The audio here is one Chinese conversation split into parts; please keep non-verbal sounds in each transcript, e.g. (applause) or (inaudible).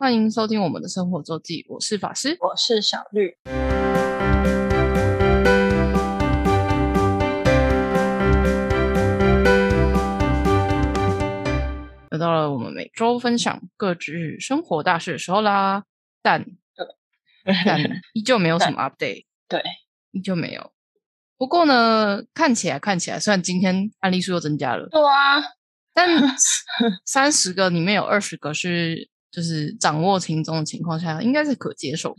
欢迎收听我们的生活周记，我是法师。我是小绿。又到了我们每周分享各自生活大事的时候啦，但但依旧没有 (laughs) 什么 update，对，依旧没有。不过呢，看起来看起来，虽然今天案例数又增加了，对啊，但 (laughs) 三十个里面有二十个是就是掌握轻重的情况下，应该是可接受。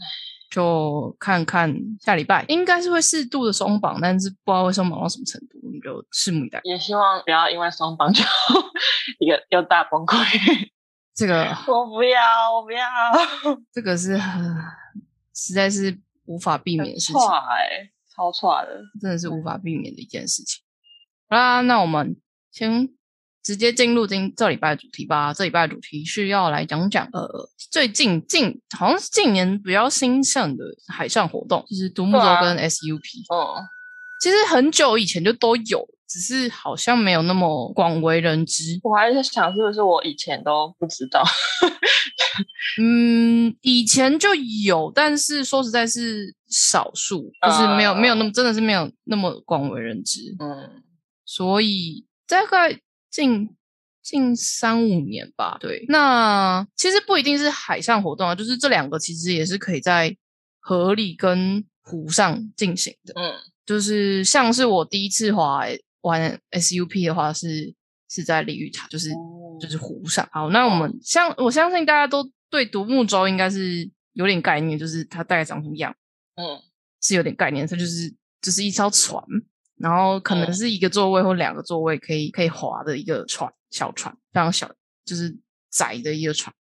就看看下礼拜应该是会适度的松绑，但是不知道会松绑到什么程度，我们就拭目以待。也希望不要因为松绑就 (laughs) 一个又大崩溃。(laughs) 这个我不要，我不要，这个是很实在是无法避免的事情，差哎，超差的。真的是无法避免的一件事情。好啦，那我们先直接进入今这礼拜的主题吧。这礼拜的主题是要来讲讲呃，最近近好像是近年比较兴盛的海上活动，就是独木舟跟 SUP。嗯，其实很久以前就都有，只是好像没有那么广为人知。我还在想是不是我以前都不知道。(laughs) 嗯，以前就有，但是说实在是少数，就是没有、没有那么真的是没有那么广为人知。嗯，所以大概近近三五年吧。对，那其实不一定是海上活动啊，就是这两个其实也是可以在河里跟湖上进行的。嗯，就是像是我第一次滑玩 SUP 的话是是在鲤鱼塔，就是、哦就是湖上。好，那我们相我相信大家都对独木舟应该是有点概念，就是它大概长什么样。嗯是有点概念，它就是就是一艘船，然后可能嗯是一个座位或两个座位可以可以划的一个船，小船，非常小，就是窄的一个船。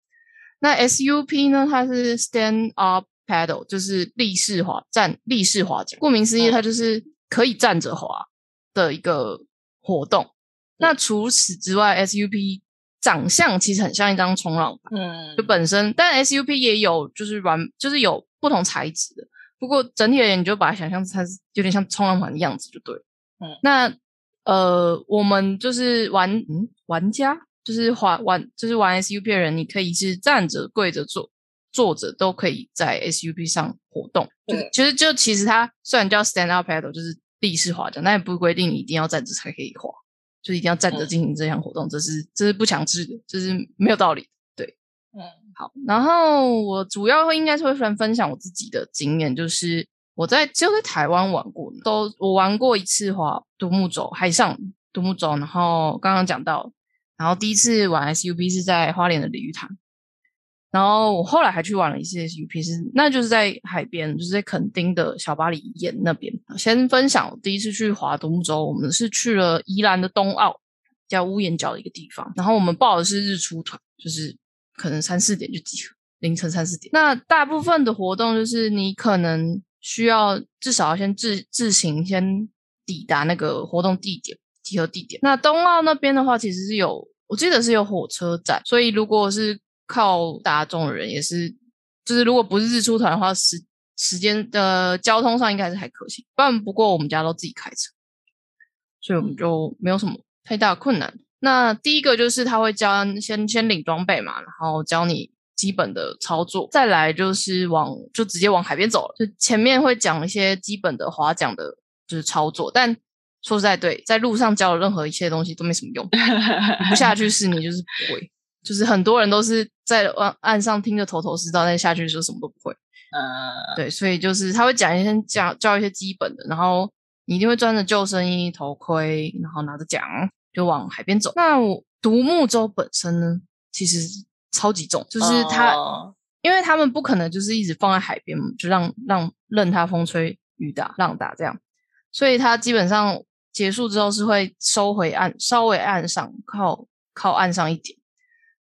那 SUP 呢，它是 stand up paddle，就是立式滑站立式划桨。顾名思义，嗯它就是可以站着滑的一个活动。那除此之外，SUP 长相其实很像一张冲浪板。嗯就本身，但 SUP 也有就是软，就是有不同材质的。不过整体而言，你就把它想象它是有点像冲浪板的样子就对了。嗯。那呃，我们就是玩嗯。玩家，就是滑玩就是玩 SUP 的人，你可以是站着、跪着、坐坐着都可以在 SUP 上活动。就其实就其实它虽然叫 stand up paddle，就是立式滑桨，但也不规定你一定要站着才可以滑，就一定要站着嗯。进行这项活动，这是这是不强制的，这是没有道理对。嗯。好，然后我主要会应该是会分分享我自己的经验，就是我在就在台湾玩过，都我玩过一次滑独木舟，海上独木舟，然后刚刚讲到，然后第一次玩 SUP 是在花莲的鲤鱼潭，然后我后来还去玩了一次 SUP，是那就是在海边，就是在垦丁的小巴黎岩那边。先分享我第一次去划独木舟，我们是去了宜兰的东澳，叫屋檐角的一个地方，然后我们报的是日出团，就是可能三四点就集合，凌晨三四点。那大部分的活动就是你可能需要至少要先自自行先抵达那个活动地点集合地点。那冬奥那边的话，其实是有，我记得是有火车站，所以如果是靠大众的人，也是就是如果不是日出团的话，时时间的交通上应该是还可行。不然不过我们家都自己开车，所以我们就没有什么太大的困难。那第一个就是他会教先先领装备嘛，然后教你基本的操作，再来就是往就直接往海边走了。就前面会讲一些基本的划桨的，就是操作，但说实在对，在路上教的任何一切东西都没什么用，(laughs) 不下去是你就是不会。就是很多人都是在岸岸上听着头头是道，但下去的时候什么都不会。嗯对，所以就是他会讲一些教教一些基本的，然后你一定会穿着救生衣、头盔，然后拿着桨就往海边走。那我独木舟本身呢，其实超级重，就是它，哦因为他们不可能就是一直放在海边，就让让任它风吹雨打浪打这样，所以它基本上结束之后是会收回岸，稍微岸上靠靠岸上一点。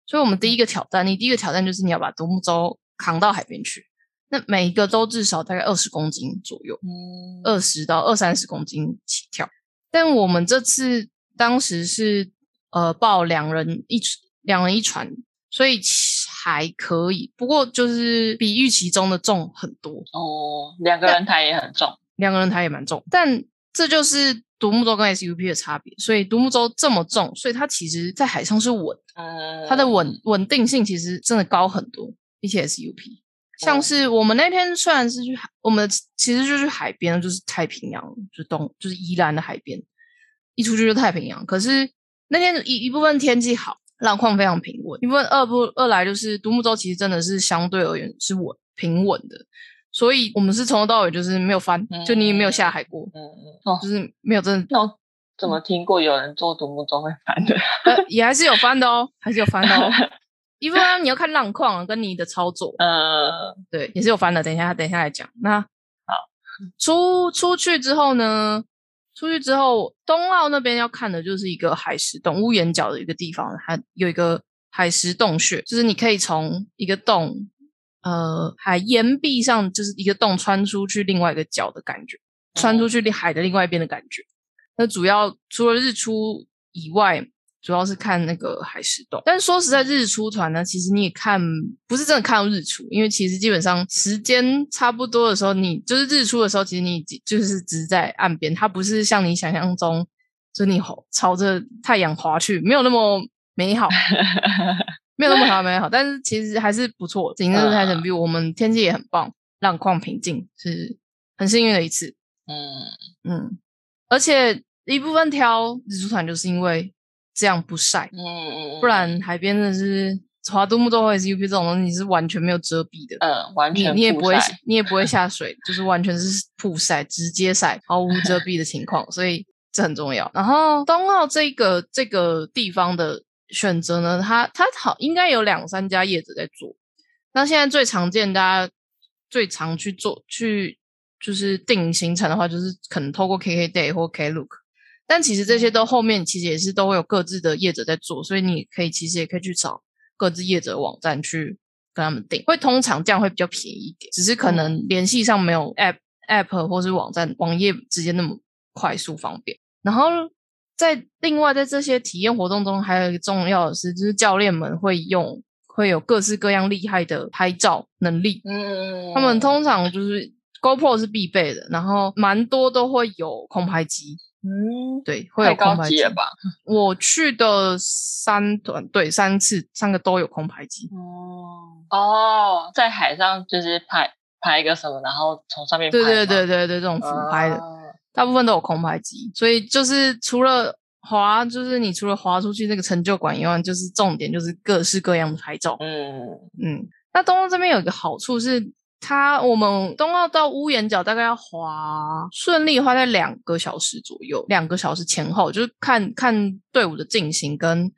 所以我们第一个挑战，你第一个挑战就是你要把独木舟扛到海边去。那每一个都至少大概二十公斤左右，嗯二十到二三十公斤起跳。但我们这次当时是呃报两人一两人一船，所以其还可以。不过就是比预期中的重很多，哦，两个人抬也很重，两个人抬也蛮重。但这就是独木舟跟 SUP 的差别。所以独木舟这么重，所以它其实在海上是稳的，嗯，它的稳稳定性其实真的高很多。比起 SUP。像是我们那天虽然是去海，我们其实就去海边，就是太平洋，就是东，就是宜兰的海边，一出去就太平洋。可是那天一一部分天气好，浪况非常平稳；一部分二不二来就是独木舟其实真的是相对而言是稳平稳的，所以我们是从头到尾就是没有翻，就你也没有下海过，嗯嗯，就是没有真的。那怎么听过有人坐独木舟会翻的？呃，也还是有翻的哦，还是有翻的哦。(laughs) 因为你要看浪况跟你的操作，呃，对，也是有翻的。等一下，等一下来讲。那好，出出去之后呢？出去之后，东澳那边要看的就是一个海石洞，屋檐角的一个地方，它有一个海石洞穴，就是你可以从一个洞，呃，海岩壁上就是一个洞穿出去另外一个角的感觉，穿出去海的另外一边的感觉。那主要除了日出以外。主要是看那个海石洞，但是说实在，日出团呢，其实你也看不是真的看到日出，因为其实基本上时间差不多的时候，你就是日出的时候，其实你就是只在岸边，它不是像你想象中，就你朝着太阳滑去，没有那么美好，(laughs) 没有那么好美好，但是其实还是不错，景色还很。beautiful，我们天气也很棒，浪况平静，是很幸运的一次，嗯。嗯，而且一部分挑日出团就是因为。这样不晒，嗯嗯不然海边的是华都木舟或者 SUP 这种东西你是完全没有遮蔽的，嗯，完全你也不会你也不会下水，就是完全是曝晒，直接晒，毫无遮蔽的情况，所以这很重要。然后东澳这个这个地方的选择呢，它它好应该有两三家业者在做，那现在最常见大家最常去做去就是定行程的话，就是可能透过 KK Day 或 Klook。但其实这些都后面其实也是都会有各自的业者在做，所以你可以其实也可以去找各自业者网站去跟他们订，会通常这样会比较便宜一点，只是可能联系上没有 app app 或是网站网页之间那么快速方便。然后在另外在这些体验活动中，还有一个重要的是，就是教练们会用会有各式各样厉害的拍照能力，嗯，他们通常就是 GoPro 是必备的，然后蛮多都会有空拍机。嗯，对，会有空拍机吧？我去的三团，对，三次，三个都有空拍机。哦哦，在海上就是拍拍一个什么，然后从上面对对对对对，这种俯拍的，大部分都有空拍机。所以就是除了滑，就是你除了滑出去那个成就感以外，就是重点就是各式各样的拍照。嗯嗯，那东东这边有一个好处是。它我们东澳到屋檐角大概要滑顺利的话在两个小时左右，两个小时前后，就是看看队伍的进行跟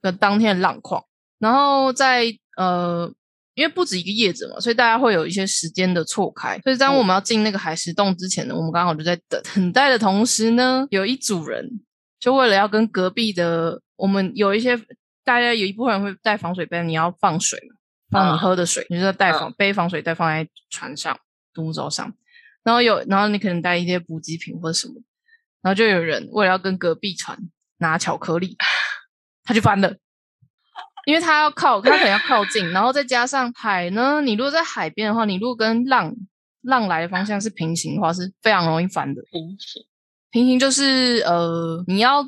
跟当天的浪况。然后在呃，因为不止一个叶子嘛，所以大家会有一些时间的错开。所以当我们要进那个海石洞之前呢，我们刚好就在等 (laughs) 等待的同时呢，有一组人就为了要跟隔壁的我们有一些大家有一部分人会带防水杯，你要放水嘛。放你喝的水，你就带防背防水袋放在船上独木舟上，然后有，然后你可能带一些补给品或者什么，然后就有人为了要跟隔壁船拿巧克力，他就翻了，因为他要靠，他可能要靠近，然后再加上海呢，你如果在海边的话，你如果跟浪浪来的方向是平行的话，是非常容易翻的。平行，平行就是呃，你要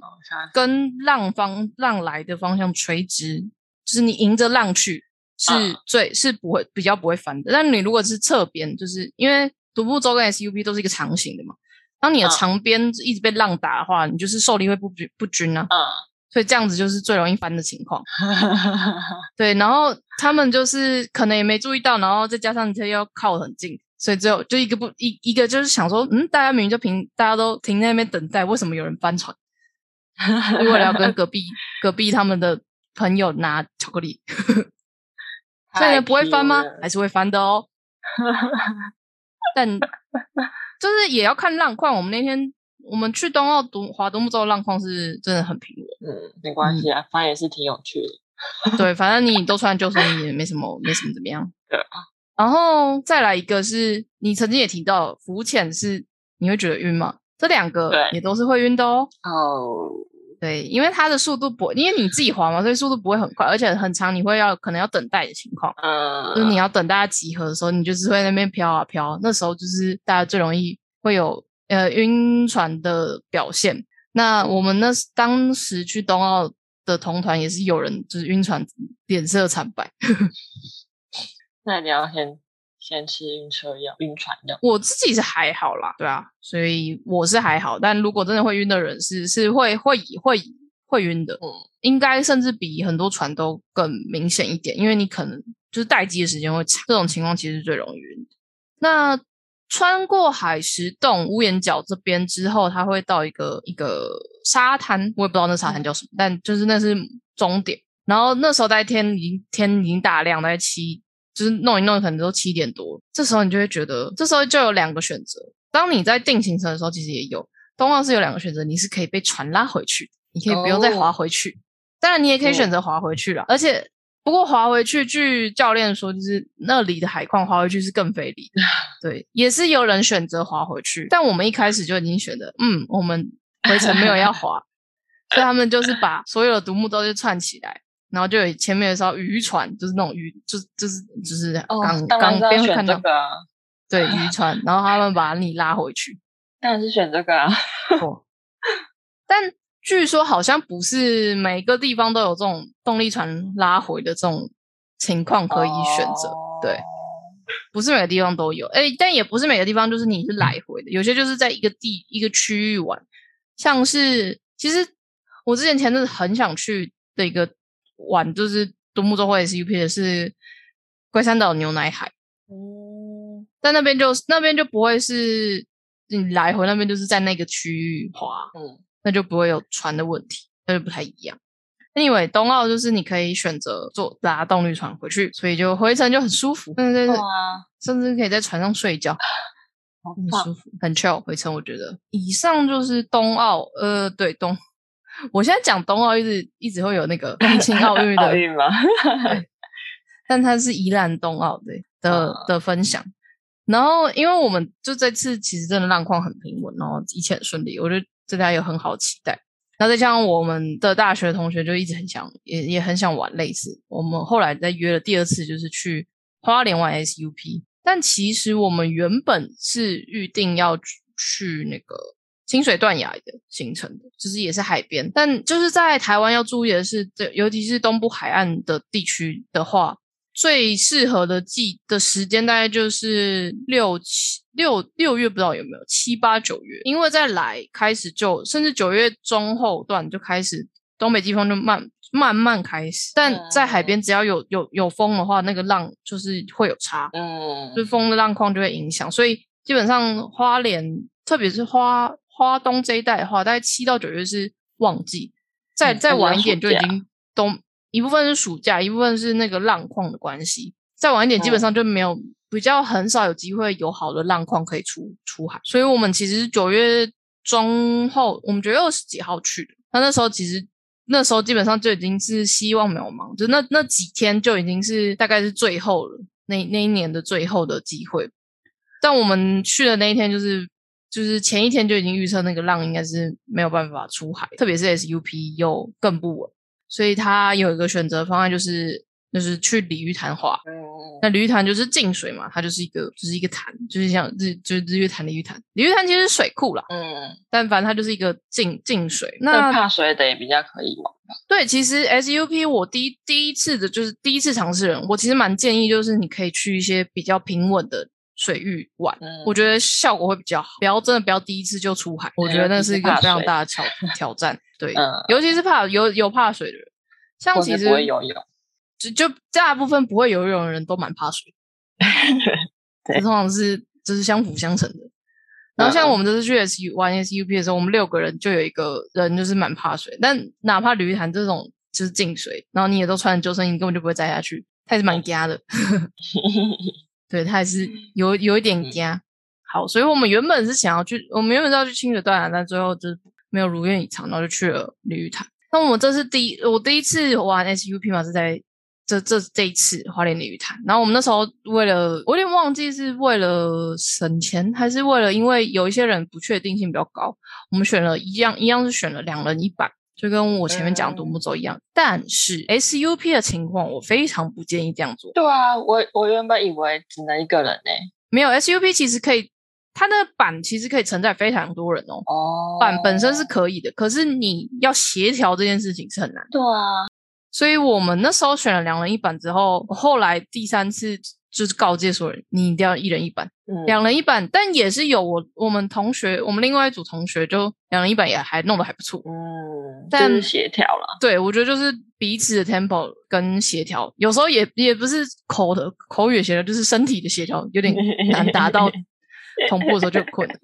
跟浪方浪来的方向垂直，就是你迎着浪去。是最是不会比较不会翻的，但你如果是侧边，就是因为独步舟跟 SUP 都是一个长形的嘛，当你的长边一直被浪打的话，你就是受力会不均不均啊，嗯，所以这样子就是最容易翻的情况。(laughs) 对，然后他们就是可能也没注意到，然后再加上车要靠很近，所以只有就一个不一一个就是想说，嗯，大家明明就平，大家都停在那边等待，为什么有人翻船？(laughs) 为了要跟隔壁隔壁他们的朋友拿巧克力。现在不会翻吗？还是会翻的哦。(laughs) 但就是也要看浪况。我们那天我们去东澳独华东木舟，浪况是真的很平稳。嗯，没关系啊，翻也是挺有趣的。对，反正你都穿 (laughs) 救生衣，也没什么，没什么怎么样。对。然后再来一个是你曾经也提到浮潜是你会觉得晕吗？这两个也都是会晕的哦。哦。对，因为它的速度不，因为你自己滑嘛，所以速度不会很快，而且很长，你会要可能要等待的情况。嗯，就是你要等大家集合的时候，你就是会那边飘啊飘，那时候就是大家最容易会有呃晕船的表现。那我们那当时去冬奥的同团也是有人就是晕船，脸色惨白。(laughs) 那你要先先吃晕车药、晕船药。我自己是还好啦，对啊，所以我是还好。但如果真的会晕的人是是会会会会晕的，嗯，应该甚至比很多船都更明显一点，因为你可能就是待机的时间会长，这种情况其实是最容易晕的。那穿过海石洞屋檐角这边之后，它会到一个一个沙滩，我也不知道那沙滩叫什么，但就是那是终点。然后那时候在天已经天已经大亮，大概七，就是弄一弄可能都七点多。这时候你就会觉得，这时候就有两个选择。当你在定行程的时候，其实也有东澳是有两个选择，你是可以被船拉回去，你可以不用再划回去。当然，你也可以选择划回去了，而且。不过划回去，据教练说，就是那里的海况划回去是更费力。(laughs) 对，也是有人选择划回去，但我们一开始就已经选择，嗯，我们回程没有要划，(laughs) 所以他们就是把所有的独木舟就串起来，然后就有前面的艘渔船，就是那种渔，就就是就是刚刚边看到，对渔 (laughs) 船，然后他们把你拉回去，当然是选这个啊。但。据说好像不是每个地方都有这种动力船拉回的这种情况可以选择，对，不是每个地方都有。哎，但也不是每个地方就是你是来回的，有些就是在一个地一个区域玩，像是其实我之前前阵子很想去的一个玩，就是独木舟或者 SUP 的是龟山岛牛奶海，哦，但那边就那边就不会是你来回那边就是在那个区域滑，嗯。那就不会有船的问题，那就不太一样。Anyway，冬奥就是你可以选择坐搭动力船回去，所以就回程就很舒服，甚至甚至可以在船上睡觉，(laughs) 很舒服，很 chill。回程我觉得，以上就是冬奥，呃，对冬，我现在讲冬奥一直一直会有那个冬青 (laughs) 奥运的奥运吗？但它是宜兰冬奥的的的分享。然后，因为我们就这次其实真的浪况很平稳，然后一切很顺利，我就。对他有很好期待，那再加上我们的大学同学就一直很想，也也很想玩类似。我们后来再约了第二次，就是去花莲玩 SUP。但其实我们原本是预定要去那个清水断崖的形成的，就是也是海边。但就是在台湾要注意的是，这尤其是东部海岸的地区的话。最适合的季的时间大概就是六七六六月，不知道有没有七八九月，因为在来开始就甚至九月中后段就开始东北季风就慢慢慢开始，但在海边只要有有有风的话，那个浪就是会有差，嗯，就风的浪况就会影响，所以基本上花莲特别是花花东这一带的话，大概七到九月是旺季，再再晚一点就已经冬。一部分是暑假，一部分是那个浪况的关系。再晚一点，基本上就没有比较很少有机会有好的浪况可以出出海。所以我们其实九月中后，我们九月二十几号去的。那那时候其实那时候基本上就已经是希望渺茫，就那那几天就已经是大概是最后了，那那一年的最后的机会。但我们去的那一天，就是就是前一天就已经预测那个浪应该是没有办法出海，特别是 SUP 又更不稳。所以他有一个选择方案，就是就是去鲤鱼潭滑。那鲤鱼潭就是进水嘛，它就是一个就是一个潭，就是像日就是日月潭鲤鱼潭。鲤鱼潭其实是水库啦，嗯，但反正它就是一个进进水。那怕水的也比较可以玩。对，其实 SUP 我第一第一次的就是第一次尝试人，我其实蛮建议就是你可以去一些比较平稳的水域玩，我觉得效果会比较好。不要真的不要第一次就出海，我觉得那是一个非常大的挑挑战。对，尤其是怕有有怕水的人，像其实不会游泳，就就大部分不会游泳的人都蛮怕水，(laughs) 对，通常是就是相辅相成的。然后像我们这次去 S U 玩 S U P 的时候，我们六个人就有一个人就是蛮怕水，但哪怕鲤鱼潭这种就是进水，然后你也都穿着救生衣，根本就不会栽下去，他也是蛮惊的。(laughs) 对他也是有有一点惊。好，所以我们原本是想要去，我们原本是要去清水断崖，但最后就是。没有如愿以偿，然后就去了鲤鱼潭。那我们这是第一，我第一次玩 SUP 嘛，是在这这这一次花莲鲤鱼潭。然后我们那时候为了，我有点忘记是为了省钱，还是为了因为有一些人不确定性比较高，我们选了一样一样是选了两人一板，就跟我前面讲独木舟一样。但是 SUP 的情况，我非常不建议这样做。对啊，我我原本以为只能一个人呢，没有 SUP 其实可以。它的板其实可以承载非常多人哦。哦。板本身是可以的，可是你要协调这件事情是很难。对啊。所以我们那时候选了两人一板之后，后来第三次就是告诫所有人，你一定要一人一板，嗯两人一板。但也是有我我们同学，我们另外一组同学就两人一板也还弄得还不错。嗯，但就是协调了。对，我觉得就是彼此的 tempo 跟协调，有时候也也不是口的口语协调，就是身体的协调有点难达到 (laughs) 同步的时候就有困难。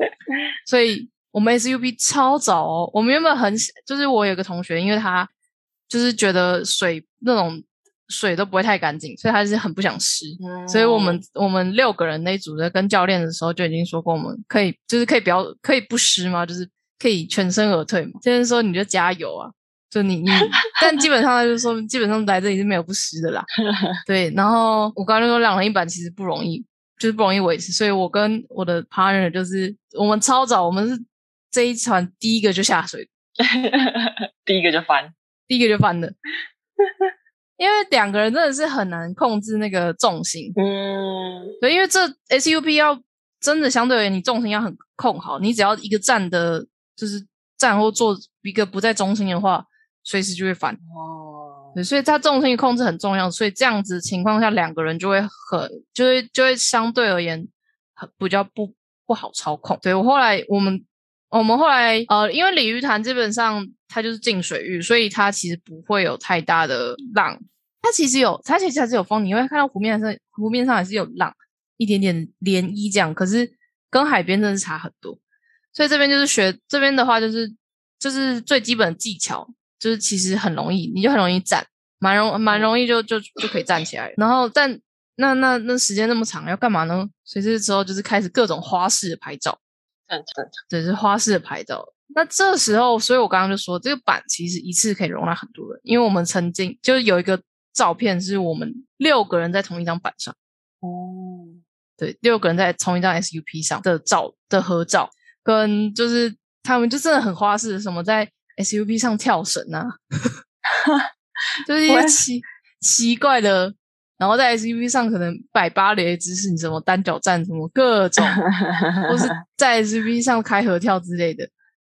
所以我们 SUP 超早哦，我们原本很就是我有个同学，因为他就是觉得水那种水都不会太干净，所以他是很不想湿。所以我们我们六个人那一组在跟教练的时候就已经说过，我们可以就是可以不要可以不湿吗？就是可以全身而退嘛。教练说你就加油啊，就你你，(laughs) 但基本上他就说基本上来这里是没有不湿的啦。(laughs) 对，然后我刚刚就说两人一板其实不容易，就是不容易维持，所以我跟我的 partner 就是我们超早，我们是这一船第一个就下水，(laughs) 第一个就翻，第一个就翻的。因为两个人真的是很难控制那个重心，嗯，对，因为这 SUP 要真的相对而言，你重心要很控好，你只要一个站的，就是站或坐一个不在中心的话，随时就会翻。哦，对，所以它重心控制很重要，所以这样子情况下，两个人就会很，就会就会相对而言很比较不不好操控。对我后来我们我们后来呃，因为鲤鱼潭基本上它就是进水域，所以它其实不会有太大的浪。它其实有，它其实还是有风，你会看到湖面上湖面上还是有浪，一点点涟漪这样。可是跟海边真的是差很多，所以这边就是学这边的话，就是就是最基本的技巧，就是其实很容易，你就很容易站，蛮容蛮容易就就就可以站起来。然后但那那那时间那么长，要干嘛呢？所以这时候就是开始各种花式的拍照。正正常，对，是花式的拍照。那这时候，所以我刚刚就说，这个板其实一次可以容纳很多人，因为我们曾经就是有一个照片，是我们六个人在同一张板上，哦，对，六个人在同一张 SUP 上的照的合照，跟就是他们就真的很花式，什么在 SUP 上跳绳啊，(laughs) 就是一些奇奇怪的，然后在 SUP 上可能摆芭蕾的姿势，你什么单脚站，什么各种。或是 (laughs) 在 SUP 上开合跳之类的，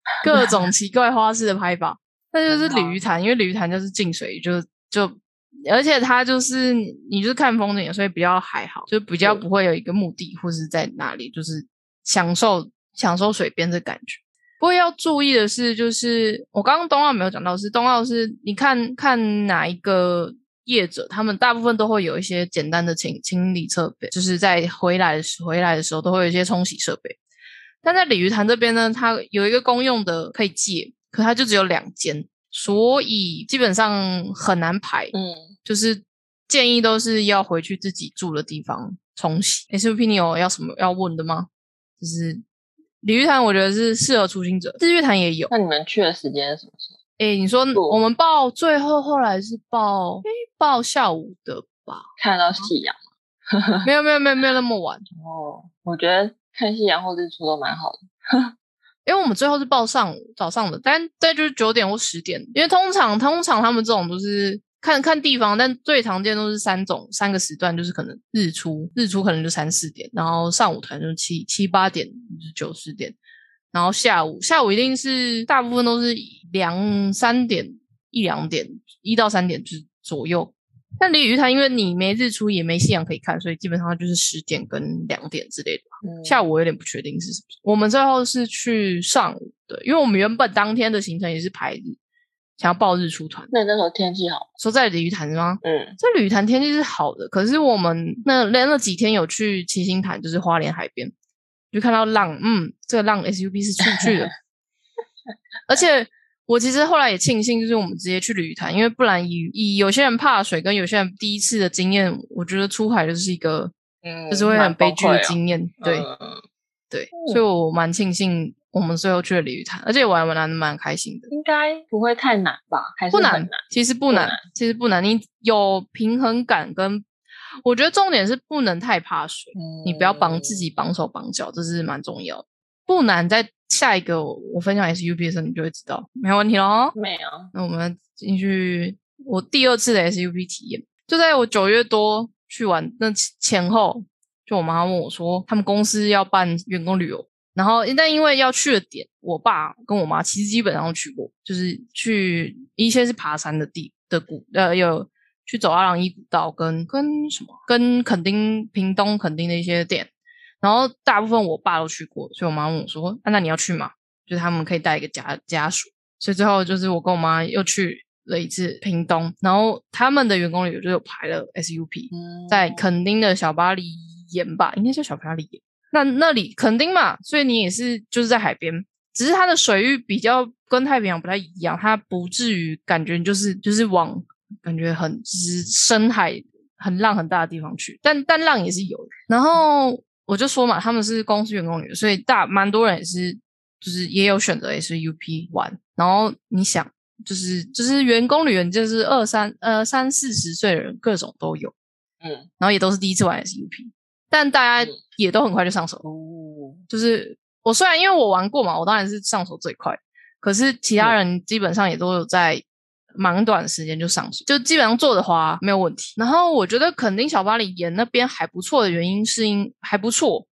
(laughs) 各种奇怪花式的拍法。那就是鲤鱼潭，因为鲤鱼潭就是进水，就就而且它就是你就是看风景，所以比较还好，就比较不会有一个目的或是在哪里，就是享受享受水边的感觉。不过要注意的是，就是我刚刚冬奥没有讲到，是冬奥是你看看哪一个业者，他们大部分都会有一些简单的清清理设备，就是在回来的时回来的时候都会有一些冲洗设备。但在鲤鱼潭这边呢，它有一个公用的可以借，可它就只有两间，所以基本上很难排。嗯，就是建议都是要回去自己住的地方冲洗。SUP 你有要什么要问的吗？就是鲤鱼潭，我觉得是适合初心者，日月潭也有。那你们去的时间是什么时候？诶，你说我们报最后后来是报诶报下午的吧？看得到夕阳？(laughs) 没有没有没有没有那么晚，哦，我觉得看夕阳或日出都蛮好的。因为我们最后是报上午早上的，但但就是九点或十点，因为通常通常他们这种都是看看地方，但最常见都是三种三个时段，就是可能日出日出可能就三四点，然后上午可能就七七八点就九十点，然后下午下午一定是大部分都是两三点一两点一到三点就是左右。但鲤鱼潭因为你没日出也没夕阳可以看，所以基本上就是十点跟两点之类的。嗯，下午我有点不确定是什么。我们最后是去上午对，因为我们原本当天的行程也是排日，想要报日出团。那你那时候天气好吗？说在鲤鱼潭吗？嗯，在鲤鱼潭天气是好的，可是我们那那那几天有去七星潭，就是花莲海边，就看到浪，嗯，这个浪 SUP 是出去的，(laughs) 而且。我其实后来也庆幸，就是我们直接去鲤鱼潭，因为不然以以有些人怕水，跟有些人第一次的经验，我觉得出海就是一个，嗯就是会很悲剧的经验。对，对，所以我蛮庆幸我们最后去了鲤鱼潭，而且玩玩的蛮开心的，应该不会太难吧？还是不难其实不难，不难其实不难，你有平衡感跟，我觉得重点是不能太怕水，你不要绑自己绑手绑脚，这是蛮重要的。不难，在下一个我我分享 SUP 的时候，你就会知道，没有问题喽。没有，那我们进去我第二次的 SUP 体验，就在我九月多去玩那前后，就我妈问我说，他们公司要办员工旅游，然后但因为要去的点，我爸跟我妈其实基本上都去过，就是去一些是爬山的地的古，呃，有去走阿朗伊古道跟跟什么跟垦丁屏东垦丁的一些店，然后大部分我爸都去过，所以我妈问我说：“啊，那你要去吗？”就是他们可以带一个家家属，所以最后就是我跟我妈又去了一次屏东，然后他们的员工旅游就有排了 SUP，在垦丁的小巴黎岩吧，应该叫小巴黎岩。那那里垦丁嘛，所以你也是就是在海边，只是它的水域比较跟太平洋不太一样，它不至于感觉就是就是往感觉很就是深海很浪很大的地方去，但但浪也是有的。然后我就说嘛，他们是公司员工旅游，所以大蛮多人也是就是也有选择 SUP 玩。然后你想，就是就是员工旅游，就是二三呃三四十岁的人各种都有，嗯，然后也都是第一次玩 SUP，但大家也都很快就上手。哦，就是我虽然因为我玩过嘛，我当然是上手最快，可是其他人基本上也都有在蛮短时间就上手，就基本上做的话没有问题。然后我觉得肯定小巴黎岩那边还不错的原因是因还不错，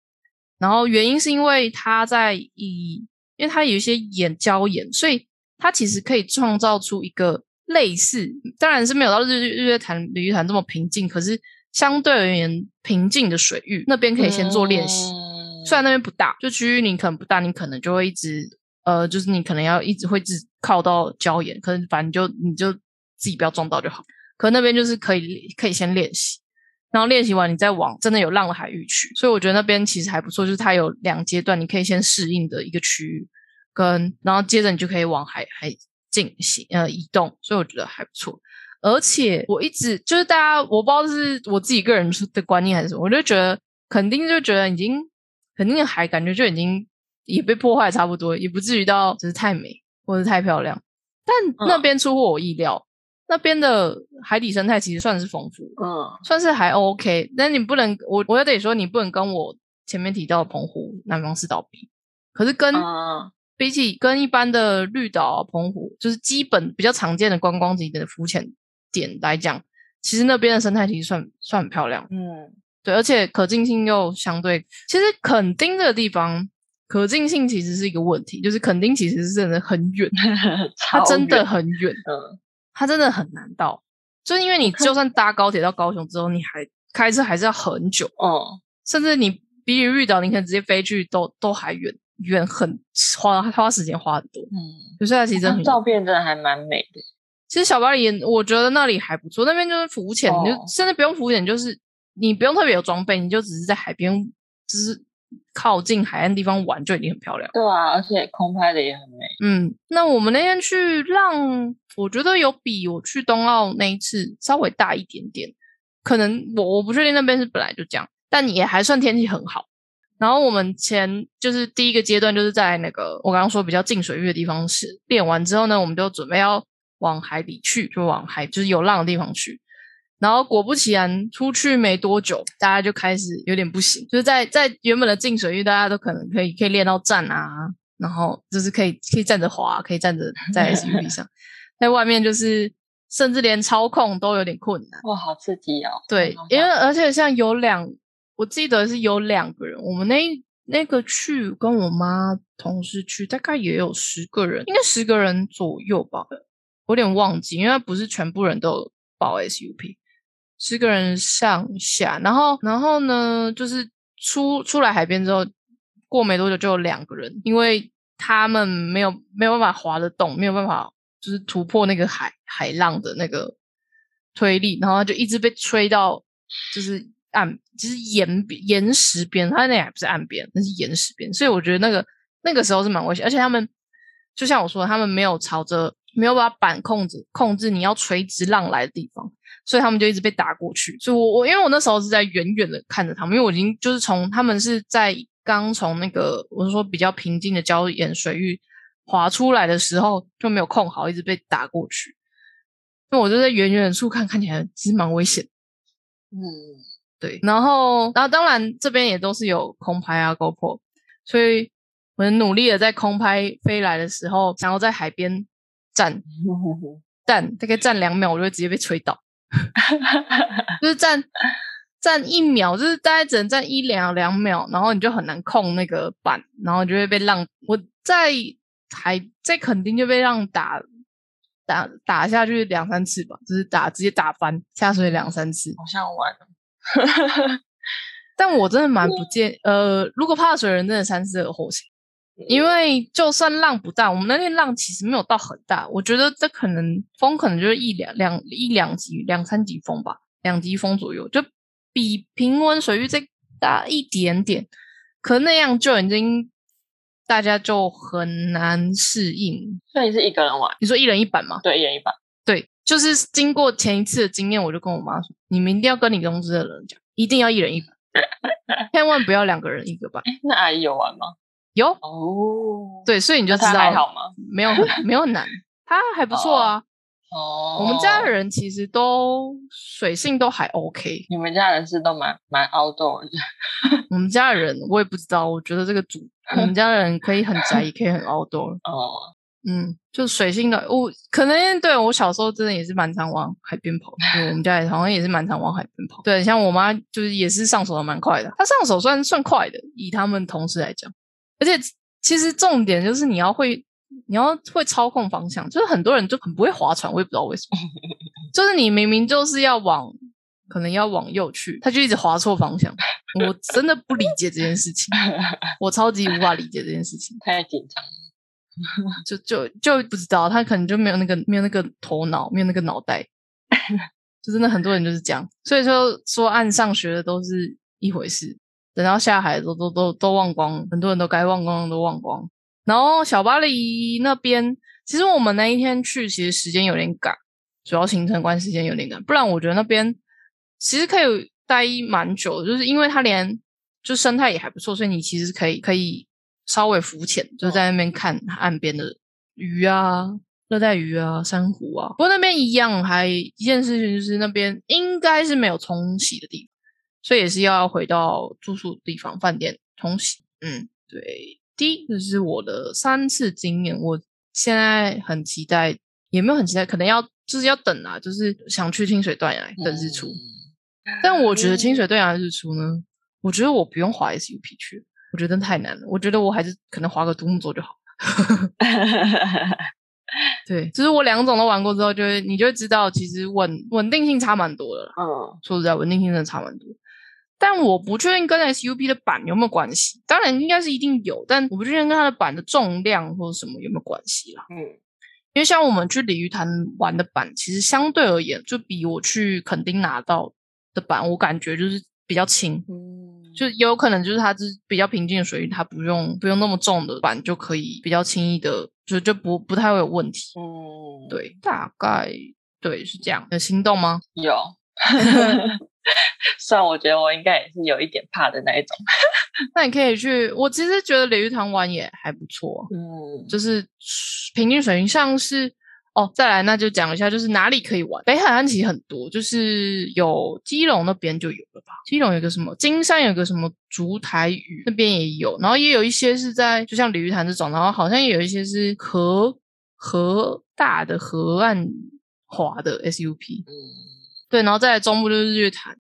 然后原因是因为它在以因为它有一些岩礁岩，所以它其实可以创造出一个类似，当然是没有到日日月潭鲤鱼潭这么平静，可是相对而言平静的水域，那边可以先做练习。嗯虽然那边不大，就区域你可能不大，你可能就会一直呃，就是你可能要一直会一直靠到礁岩，可能反正就你就自己不要撞到就好。可那边就是可以可以先练习，然后练习完你再往真的有浪的海域去。所以我觉得那边其实还不错，就是它有两阶段，你可以先适应的一个区域，跟然后接着你就可以往海海进行呃移动，所以我觉得还不错。而且我一直就是大家，我不知道是我自己个人的观念还是什么，我就觉得肯定就觉得已经肯定的海感觉就已经也被破坏差不多，也不至于到就是太美或者太漂亮。但那边出乎我意料，那边的海底生态其实算是丰富，嗯算是还 OK。但你不能，我我也得说，你不能跟我前面提到的澎湖、南方四岛比。可是跟、嗯比起跟一般的绿岛、澎湖，就是基本比较常见的观光景点的浮潜点来讲，其实那边的生态其实算算很漂亮。嗯对，而且可进性又相对，其实垦丁这个地方可进性其实是一个问题，就是垦丁其实是真的很远，(laughs) 它真的很远，嗯它真的很难到。就是因为你 (laughs) 就算搭高铁到高雄之后，你还开车还是要很久，嗯甚至你比起绿岛，你可能直接飞去都都还远远很花花时间花很多。嗯，就是它其实很照片真的还蛮美的。其实小巴黎，我觉得那里还不错，那边就是浮潜，哦你就甚至不用浮潜，就是你不用特别有装备，你就只是在海边，就是靠近海岸地方玩就已经很漂亮。对啊，而且空拍的也很美。嗯，那我们那天去浪，我觉得有比我去冬奥那一次稍微大一点点，可能我我不确定那边是本来就这样，但也还算天气很好。然后我们前就是第一个阶段，就是在那个我刚刚说比较近水域的地方是练完之后呢，我们就准备要往海里去，就往海就是有浪的地方去。然后果不其然，出去没多久，大家就开始有点不行，就是在在原本的近水域，大家都可能可以可以练到站啊，然后就是可以可以站着滑，可以站着 (laughs) 在 SUP 上，在外面就是甚至连操控都有点困难。哇，好刺激哦！对，因为而且像有两，我记得是有两个人，我们那那个去跟我妈同事去，大概也有十个人，应该十个人左右吧，我有点忘记，因为不是全部人都有报 SUP，十个人上下，然后然后呢，就是出出来海边之后，过没多久就有两个人，因为他们没有没有办法滑得动，没有办法就是突破那个海海浪的那个推力，然后就一直被吹到就是岸，就是岩岩石边，他那也不是岸边，那是岩石边，所以我觉得那个那个时候是蛮危险，而且他们就像我说的，他们没有朝着没有把板控制控制你要垂直浪来的地方，所以他们就一直被打过去。所以我我因为我那时候是在远远的看着他们，因为我已经就是从他们是在刚从那个我是说比较平静的礁岩水域滑出来的时候就没有控好，一直被打过去。那我就在远远处看，看起来其实蛮危险的。嗯，对，然后，然后当然这边也都是有空拍啊，GoPro，所以我很努力的在空拍飞来的时候，想要在海边站站，(laughs) 大概站两秒，我就会直接被吹倒，(laughs) 就是站站一秒，就是大概只能站一两两秒，然后你就很难控那个板，然后你就会被浪。我在还在肯定就被浪打打打下去两三次吧，就是打直接打翻下水两三次。好像玩。(laughs) 但我真的蛮不建呃，如果怕水人真的三思而后行，因为就算浪不大，我们那天浪其实没有到很大，我觉得这可能风可能就是一两两一两级两三级风吧，两级风左右，就比平温水域再大一点点，可那样就已经大家就很难适应。所以你是一个人玩？你说一人一板吗？对，一人一板。对，就是经过前一次的经验，我就跟我妈说，你们一定要跟你公司的人讲，一定要一人一板。(laughs) 千万不要两个人一个吧。那阿姨有玩吗？有哦，对，所以你就知道还好吗？没有很没有很难，他还不错啊。哦，我们家的人其实都水性都还 OK。你们家人是都蛮蛮 outdoor 的。(laughs) 我们家的人我也不知道，我觉得这个组，我们家的人可以很宅，也可以很 outdoor。哦。嗯，就水性的，我可能对我小时候真的也是蛮常往海边跑，我们家也好像也是蛮常往海边跑。对，像我妈就是也是上手的蛮快的，她上手算算快的，以他们同事来讲。而且其实重点就是你要会，你要会操控方向。就是很多人就很不会划船，我也不知道为什么。(laughs) 就是你明明就是要往，可能要往右去，他就一直划错方向。(laughs) 我真的不理解这件事情，(laughs) 我超级无法理解这件事情，太紧张了。就就就不知道，他可能就没有那个没有那个头脑，没有那个脑袋，就真的很多人就是这样。所以说说岸上学的都是一回事，等到下海都都都都忘光，很多人都该忘光都忘光。然后小巴黎那边，其实我们那一天去，其实时间有点赶，主要行程关时间有点赶，不然我觉得那边其实可以待蛮久，就是因为它连就生态也还不错，所以你其实可以可以。稍微浮潜，就在那边看岸边的鱼啊，热带鱼啊，珊瑚啊。不过那边一样，还一件事情就是那边应该是没有冲洗的地方，所以也是要回到住宿地方饭店冲洗。嗯，对，第一个是我的三次经验，我现在很期待，也没有很期待，可能要就是要等啊，就是想去清水断崖等日出。但我觉得清水断崖日出呢，我觉得我不用滑 SUP 去。我觉得太难了，我觉得我还是可能划个独木舟就好。(laughs) 对，就是我两种都玩过之后，就会你就会知道，其实稳稳定性差蛮多的。嗯，说实在，稳定性真的差蛮多。但我不确定跟 SUP 的板有没有关系，当然应该是一定有，但我不确定跟它的板的重量或者什么有没有关系啦。嗯，因为像我们去鲤鱼潭玩的板，其实相对而言，就比我去垦丁拿到的板，我感觉就是比较轻。嗯。就有可能就是它是比较平静的水域，它不用不用那么重的板就可以比较轻易的，就就不不太会有问题。嗯，对，大概对是这样。有心动吗？有，(laughs) (laughs) 虽然我觉得我应该也是有一点怕的那一种。(laughs) 那你可以去，我其实觉得鲤鱼塘玩也还不错。嗯，就是平均水平上是。哦，再来那就讲一下，就是哪里可以玩。北海岸其实很多，就是有基隆那边就有了吧。基隆有个什么，金山有个什么竹台屿那边也有，然后也有一些是在，就像鲤鱼潭这种，然后好像也有一些是河河大的河岸滑的 SUP。嗯，对，然后再来中部就是日月潭，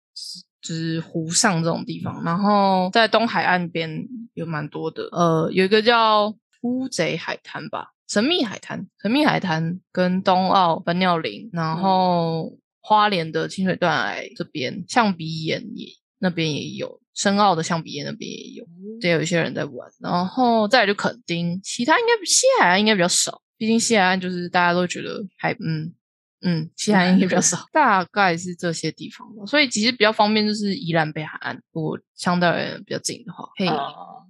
就是湖上这种地方，然后在东海岸边有蛮多的，呃，有一个叫乌贼海滩吧。神秘海滩，神秘海滩跟东澳本鸟林，然后花莲的清水断崖这边，象鼻岩也那边也有，深澳的象鼻岩那边也有，也有一些人在玩。然后再来就垦丁，其他应该西海岸应该比较少，毕竟西海岸就是大家都觉得还嗯嗯，西海岸应该比较少，(laughs) 大概是这些地方。所以其实比较方便就是宜兰北海岸，如果相对而言比较近的话，可以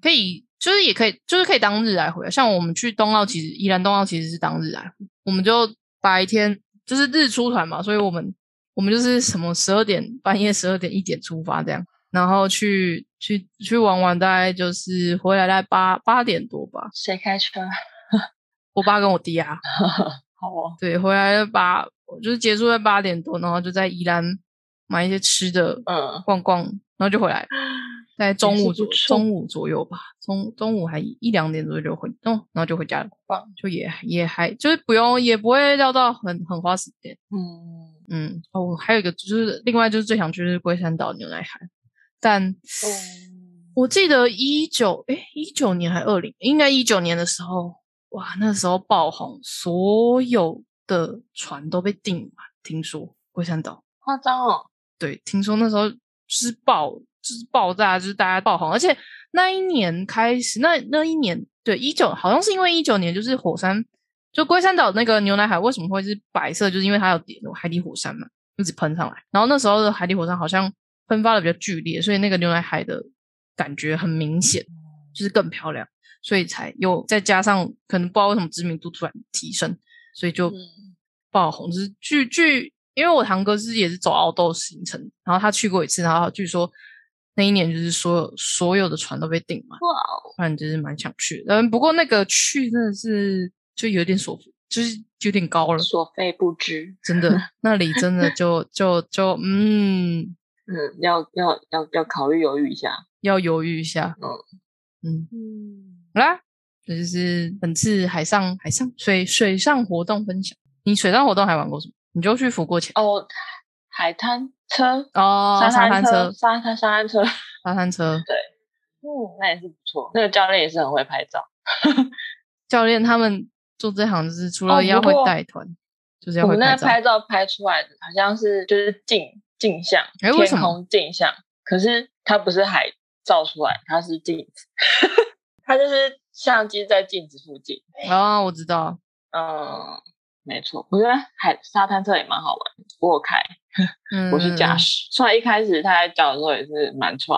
可以。就是也可以，就是可以当日来回。像我们去东澳，其实宜兰东澳其实是当日来回。我们就白天就是日出团嘛，所以我们我们就是什么十二点半夜十二点一点出发这样，然后去去去玩玩，大概就是回来大概八八点多吧。谁开车？(laughs) 我爸跟我弟啊。(laughs) 好哦。对，回来八就是结束在八点多，然后就在宜兰买一些吃的，嗯，逛逛，然后就回来。在中午左中午左右吧，中中午还一两点左右就回，哦，然后就回家了，就也也还就是不用也不会要到很很花时间，嗯嗯哦，还有一个就是另外就是最想去是龟山岛牛奶海，但我记得一九哎一九年还二零应该一九年的时候，哇那时候爆红，所有的船都被订满，听说龟山岛。夸张哦。对，听说那时候就是爆，就是爆炸，就是大家爆红，而且那一年开始，那那一年对一九，好像是因为一九年就是火山，就龟山岛那个牛奶海为什么会是白色，就是因为它有点海底火山嘛，一直喷上来，然后那时候的海底火山好像喷发的比较剧烈，所以那个牛奶海的感觉很明显，就是更漂亮，所以才又再加上可能不知道为什么知名度突然提升，所以就爆红，就是据据。因为我堂哥是也是走澳豆行程，然后他去过一次，然后据说那一年就是所有所有的船都被订满，哇，不然就是蛮想去。嗯，不过那个去真的是就有点所，就是有点高了，所费不值，真的，(laughs) 那里真的就就就嗯。嗯，要要要要考虑犹豫一下，要犹豫一下，嗯。嗯。嗯，好啦，这就是本次海上海上水水上活动分享。你水上活动还玩过什么？你就去浮过钱哦，海滩车哦，沙滩车，沙滩沙滩车，沙滩车，对，嗯，那也是不错。那个教练也是很会拍照，(laughs) 教练他们做这行就是除了要会带团，就是要会拍照。拍照拍出来的好像是就是镜镜像，天空镜像，可是它不是海照出来，它是镜子，它就是相机在镜子附近。哦，我知道，嗯。没错，我觉得海沙滩车也蛮好玩，我开，我是驾驶。虽然一开始他在教的时候也是蛮差，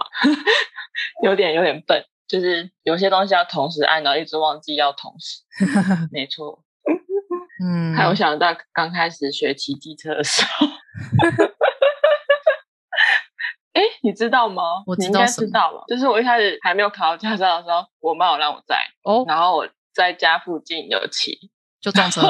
(laughs) 有点有点笨，就是有些东西要同时按，然后一直忘记要同时。(laughs) 没错，嗯，还有想到刚开始学骑机车的时候，哎，你知道吗？我应该知道了，就是我一开始还没有考到驾照的时候，我妈有让我载，哦，然后我在家附近有骑，就撞车。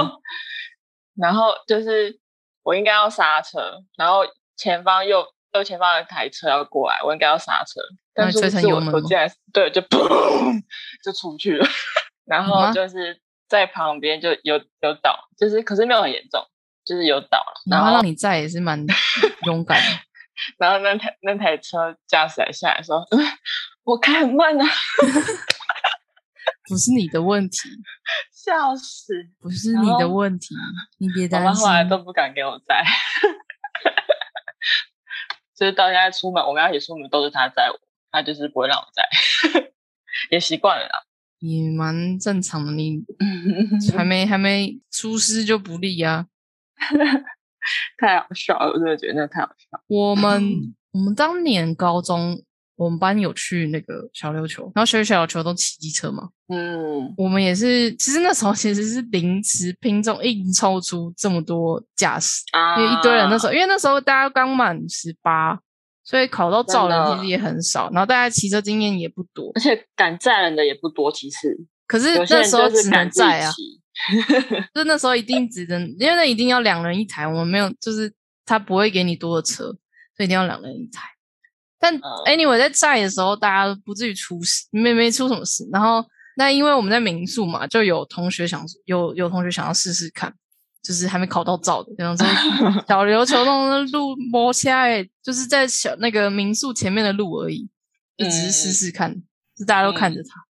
然后就是我应该要刹车，然后前方右右前方有台车要过来，我应该要刹车，但是我我竟然对就 (laughs) 砰就出去了，然后就是在旁边就有有倒，就是可是没有很严重，就是有倒了。然后让你在也是蛮 (laughs) 勇敢的。然后那台那台车驾驶下来说：“我开很慢啊。(laughs) (laughs) ”不是你的问题，笑死！不是你的问题，你别担心。我后来都不敢给我载，(laughs) 就是到现在出门，我们要一起出门都是他载我，他就是不会让我载，也习惯了啦。也蛮正常的，你还没还没出师就不利啊，太好笑了！我真的觉得那太好笑。我们我们当年高中。我们班有去那个小琉球，然后学小琉球都骑机车嘛。嗯，我们也是，其实那时候其实是临时拼中硬凑出这么多驾驶，因为一堆人那时候，因为那时候大家刚满十八，所以考到照人其实也很少，然后大家骑车经验也不多，而且敢载人的也不多。其实，可是那时候只能载啊，(laughs) 就那时候一定只能，因为那一定要两人一台，我们没有，就是他不会给你多的车，所以一定要两人一台。但 anyway，在在的时候，大家不至于出事，没没出什么事。然后，那因为我们在民宿嘛，就有同学想有有同学想要试试看，就是还没考到照的，然后说 (laughs) 小琉球那的路摸起来，就是在小那个民宿前面的路而已，就只是试试看，就大家都看着他。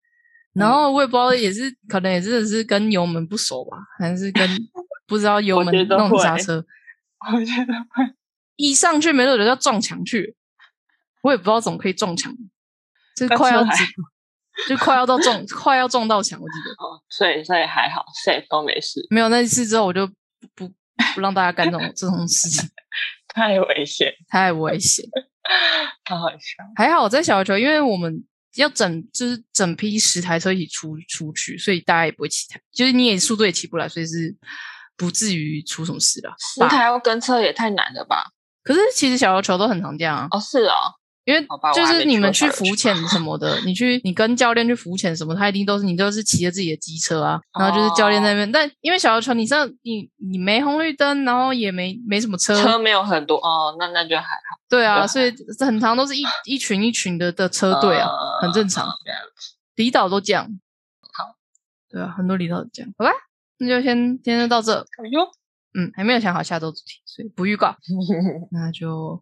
然后我也不知道，也是可能也真的是跟油门不熟吧，还是跟 (laughs) 不知道油门弄刹车。(laughs) 我觉得会一上去没多久就要撞墙去。我也不知道怎么可以撞墙，(laughs) 就快要就快要到撞，快要撞到墙，我记得。哦，所以所以还好，safe 都没事。没有那一次之后，我就不不让大家干这种这种事情，太危险，太危险，太好笑。还好我在小球，因为我们要整就是整批十台车一起出出去，所以大家也不会起台，就是你也速度也起不来，所以是不至于出什么事的。十台要跟车也太难了吧？可是其实小球都很常见啊。哦，是啊。因为就是你们去浮潜什么的，你去你跟教练去浮潜什么，他一定都是你都是骑着自己的机车啊，然后就是教练那边。但因为小游船，你上你你没红绿灯，然后也没没什么车，车没有很多哦，那那就还好。对啊，所以很长都是一一群一群的的车队啊，很正常。离岛都这样。好，对啊，很多离岛都这样。好吧，那就先今天就到这。哎呦，嗯，还没有想好下周主题，所以不预告。(laughs) 那就。